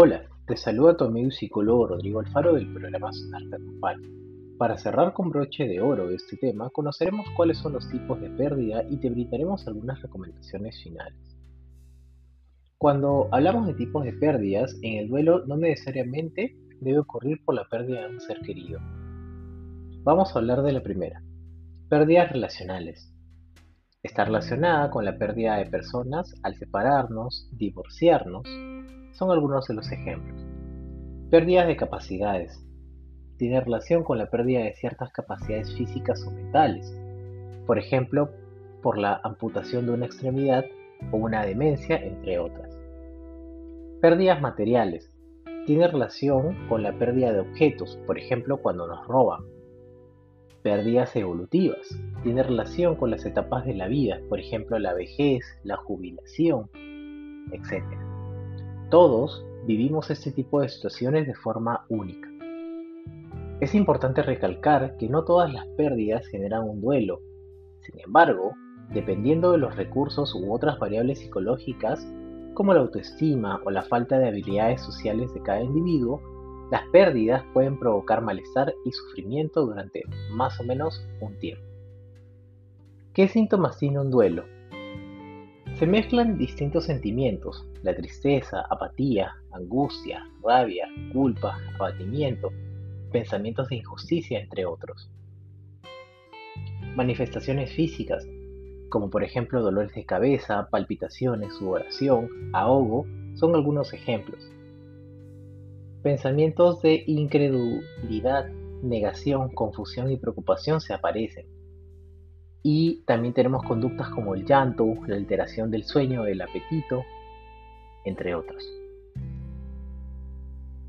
Hola, te saluda tu amigo y psicólogo Rodrigo Alfaro del programa Sonar te Para cerrar con broche de oro este tema, conoceremos cuáles son los tipos de pérdida y te brindaremos algunas recomendaciones finales. Cuando hablamos de tipos de pérdidas, en el duelo no necesariamente debe ocurrir por la pérdida de un ser querido. Vamos a hablar de la primera, pérdidas relacionales. Está relacionada con la pérdida de personas al separarnos, divorciarnos, son algunos de los ejemplos. Pérdidas de capacidades. Tiene relación con la pérdida de ciertas capacidades físicas o mentales. Por ejemplo, por la amputación de una extremidad o una demencia, entre otras. Pérdidas materiales. Tiene relación con la pérdida de objetos, por ejemplo, cuando nos roban. Pérdidas evolutivas. Tiene relación con las etapas de la vida, por ejemplo, la vejez, la jubilación, etc. Todos vivimos este tipo de situaciones de forma única. Es importante recalcar que no todas las pérdidas generan un duelo. Sin embargo, dependiendo de los recursos u otras variables psicológicas, como la autoestima o la falta de habilidades sociales de cada individuo, las pérdidas pueden provocar malestar y sufrimiento durante más o menos un tiempo. ¿Qué síntomas tiene un duelo? Se mezclan distintos sentimientos, la tristeza, apatía, angustia, rabia, culpa, abatimiento, pensamientos de injusticia, entre otros. Manifestaciones físicas, como por ejemplo dolores de cabeza, palpitaciones, sudoración, ahogo, son algunos ejemplos. Pensamientos de incredulidad, negación, confusión y preocupación se aparecen. Y también tenemos conductas como el llanto, la alteración del sueño, el apetito, entre otros.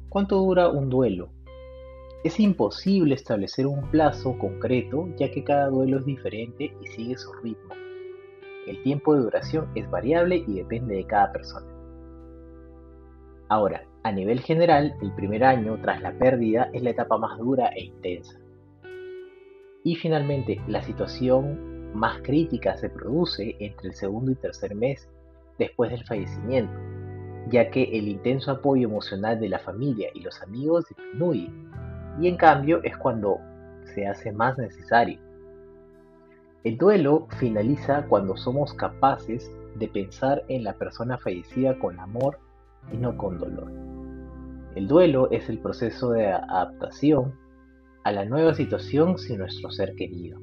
¿Cuánto dura un duelo? Es imposible establecer un plazo concreto ya que cada duelo es diferente y sigue su ritmo. El tiempo de duración es variable y depende de cada persona. Ahora, a nivel general, el primer año tras la pérdida es la etapa más dura e intensa. Y finalmente, la situación más crítica se produce entre el segundo y tercer mes después del fallecimiento, ya que el intenso apoyo emocional de la familia y los amigos disminuye, y en cambio es cuando se hace más necesario. El duelo finaliza cuando somos capaces de pensar en la persona fallecida con amor y no con dolor. El duelo es el proceso de adaptación a la nueva situación sin nuestro ser querido.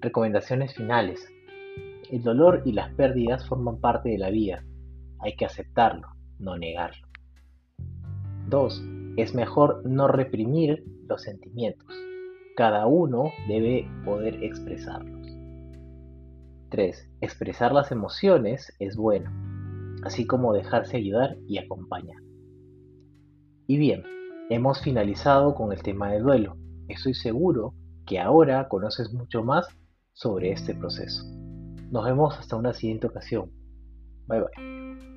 Recomendaciones finales. El dolor y las pérdidas forman parte de la vida. Hay que aceptarlo, no negarlo. 2. Es mejor no reprimir los sentimientos. Cada uno debe poder expresarlos. 3. Expresar las emociones es bueno, así como dejarse ayudar y acompañar. Y bien, hemos finalizado con el tema del duelo. Estoy seguro que ahora conoces mucho más sobre este proceso. Nos vemos hasta una siguiente ocasión. Bye bye.